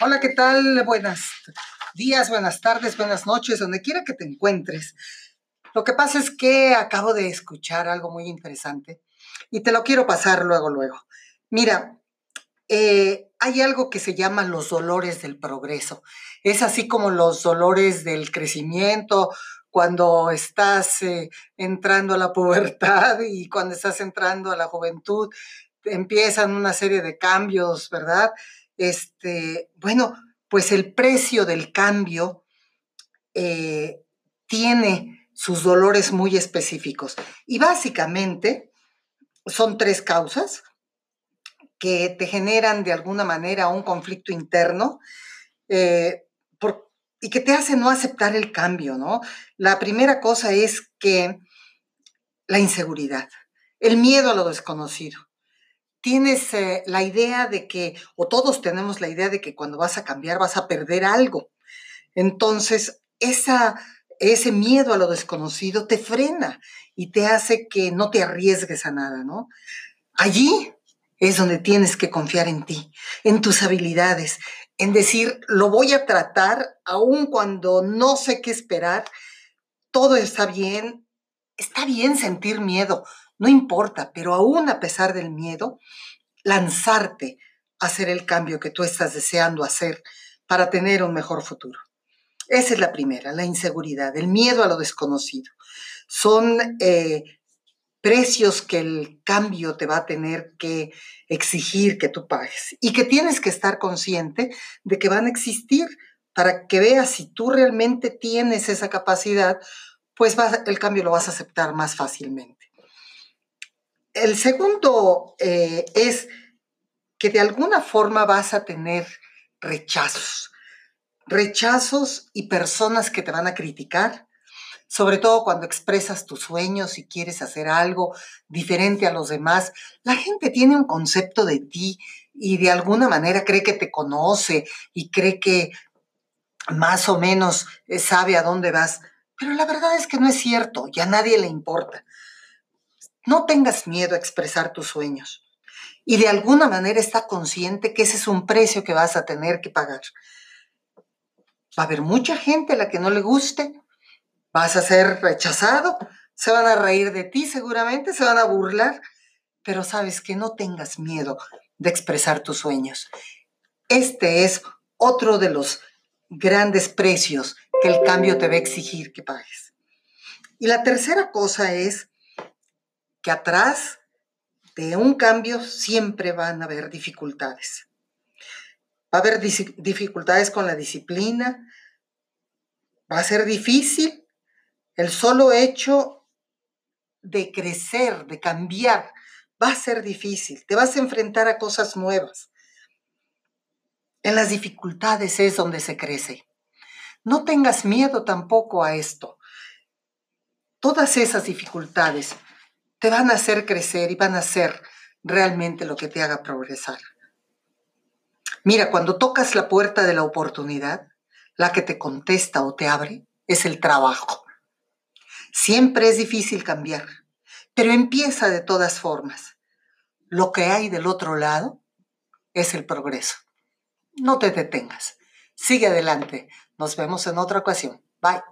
Hola, ¿qué tal? Buenas días, buenas tardes, buenas noches, donde quiera que te encuentres. Lo que pasa es que acabo de escuchar algo muy interesante y te lo quiero pasar luego, luego. Mira, eh, hay algo que se llama los dolores del progreso. Es así como los dolores del crecimiento, cuando estás eh, entrando a la pubertad y cuando estás entrando a la juventud, empiezan una serie de cambios, ¿verdad? Este, bueno, pues el precio del cambio eh, tiene sus dolores muy específicos. Y básicamente son tres causas que te generan de alguna manera un conflicto interno eh, y que te hacen no aceptar el cambio, ¿no? La primera cosa es que la inseguridad, el miedo a lo desconocido tienes eh, la idea de que, o todos tenemos la idea de que cuando vas a cambiar vas a perder algo. Entonces, esa, ese miedo a lo desconocido te frena y te hace que no te arriesgues a nada, ¿no? Allí es donde tienes que confiar en ti, en tus habilidades, en decir, lo voy a tratar aun cuando no sé qué esperar, todo está bien, está bien sentir miedo, no importa, pero aún a pesar del miedo, lanzarte a hacer el cambio que tú estás deseando hacer para tener un mejor futuro. Esa es la primera, la inseguridad, el miedo a lo desconocido. Son eh, precios que el cambio te va a tener que exigir que tú pagues y que tienes que estar consciente de que van a existir para que veas si tú realmente tienes esa capacidad, pues el cambio lo vas a aceptar más fácilmente. El segundo eh, es que de alguna forma vas a tener rechazos, rechazos y personas que te van a criticar, sobre todo cuando expresas tus sueños y quieres hacer algo diferente a los demás. La gente tiene un concepto de ti y de alguna manera cree que te conoce y cree que más o menos eh, sabe a dónde vas, pero la verdad es que no es cierto y a nadie le importa. No tengas miedo a expresar tus sueños y de alguna manera está consciente que ese es un precio que vas a tener que pagar. Va a haber mucha gente a la que no le guste, vas a ser rechazado, se van a reír de ti seguramente, se van a burlar, pero sabes que no tengas miedo de expresar tus sueños. Este es otro de los grandes precios que el cambio te va a exigir que pagues. Y la tercera cosa es que atrás de un cambio siempre van a haber dificultades. Va a haber dificultades con la disciplina, va a ser difícil el solo hecho de crecer, de cambiar, va a ser difícil, te vas a enfrentar a cosas nuevas. En las dificultades es donde se crece. No tengas miedo tampoco a esto. Todas esas dificultades te van a hacer crecer y van a ser realmente lo que te haga progresar. Mira, cuando tocas la puerta de la oportunidad, la que te contesta o te abre es el trabajo. Siempre es difícil cambiar, pero empieza de todas formas. Lo que hay del otro lado es el progreso. No te detengas. Sigue adelante. Nos vemos en otra ocasión. Bye.